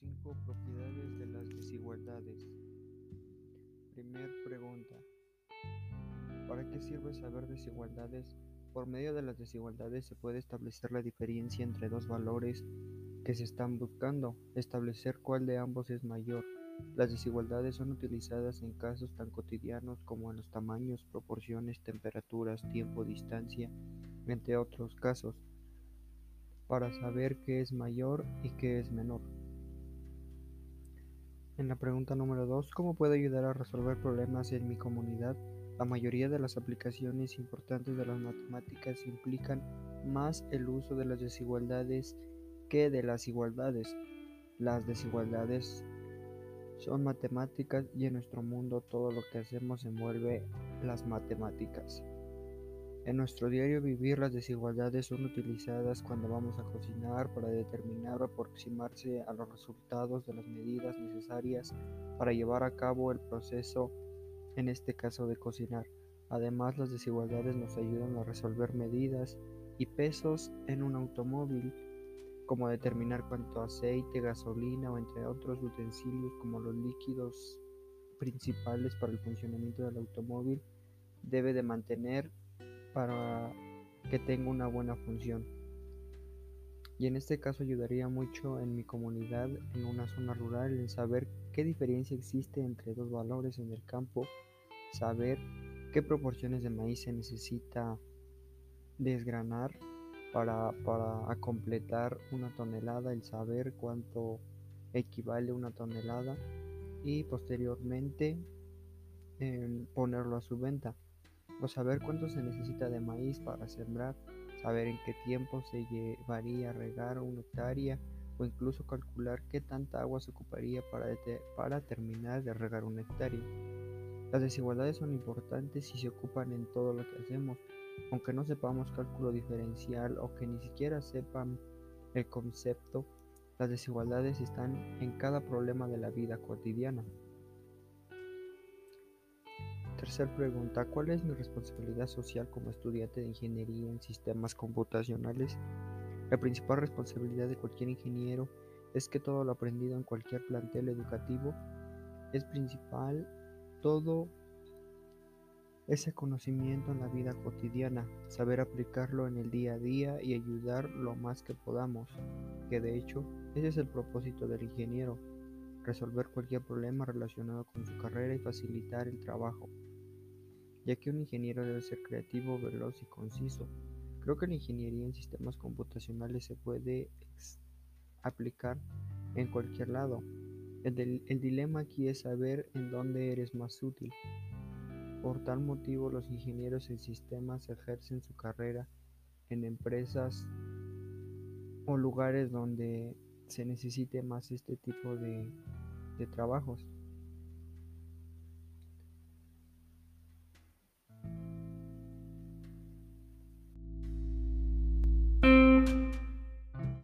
cinco propiedades de las desigualdades. Primer pregunta. ¿Para qué sirve saber desigualdades? Por medio de las desigualdades se puede establecer la diferencia entre dos valores que se están buscando, establecer cuál de ambos es mayor. Las desigualdades son utilizadas en casos tan cotidianos como en los tamaños, proporciones, temperaturas, tiempo, distancia, entre otros casos, para saber qué es mayor y qué es menor. En la pregunta número 2, ¿cómo puedo ayudar a resolver problemas en mi comunidad? La mayoría de las aplicaciones importantes de las matemáticas implican más el uso de las desigualdades que de las igualdades. Las desigualdades son matemáticas y en nuestro mundo todo lo que hacemos envuelve las matemáticas. En nuestro diario vivir las desigualdades son utilizadas cuando vamos a cocinar para determinar o aproximarse a los resultados de las medidas necesarias para llevar a cabo el proceso, en este caso de cocinar. Además, las desigualdades nos ayudan a resolver medidas y pesos en un automóvil, como determinar cuánto aceite, gasolina o entre otros utensilios como los líquidos principales para el funcionamiento del automóvil debe de mantener para que tenga una buena función. Y en este caso ayudaría mucho en mi comunidad, en una zona rural, en saber qué diferencia existe entre dos valores en el campo, saber qué proporciones de maíz se necesita desgranar para, para completar una tonelada, el saber cuánto equivale una tonelada y posteriormente ponerlo a su venta o saber cuánto se necesita de maíz para sembrar, saber en qué tiempo se llevaría a regar una hectárea o incluso calcular qué tanta agua se ocuparía para, terminar de regar una hectárea. Las desigualdades son importantes y se ocupan en todo lo que hacemos, aunque no sepamos cálculo diferencial o que ni siquiera sepan el concepto, las desigualdades están en cada problema de la vida cotidiana. Tercer pregunta, ¿cuál es mi responsabilidad social como estudiante de ingeniería en sistemas computacionales? La principal responsabilidad de cualquier ingeniero es que todo lo aprendido en cualquier plantel educativo es principal, todo ese conocimiento en la vida cotidiana, saber aplicarlo en el día a día y ayudar lo más que podamos, que de hecho ese es el propósito del ingeniero, resolver cualquier problema relacionado con su carrera y facilitar el trabajo ya que un ingeniero debe ser creativo, veloz y conciso. Creo que la ingeniería en sistemas computacionales se puede aplicar en cualquier lado. El, dilema aquí es saber en dónde eres más útil. Por tal motivo, los ingenieros en sistemas ejercen su carrera en empresas o lugares donde se necesite más este tipo de trabajos.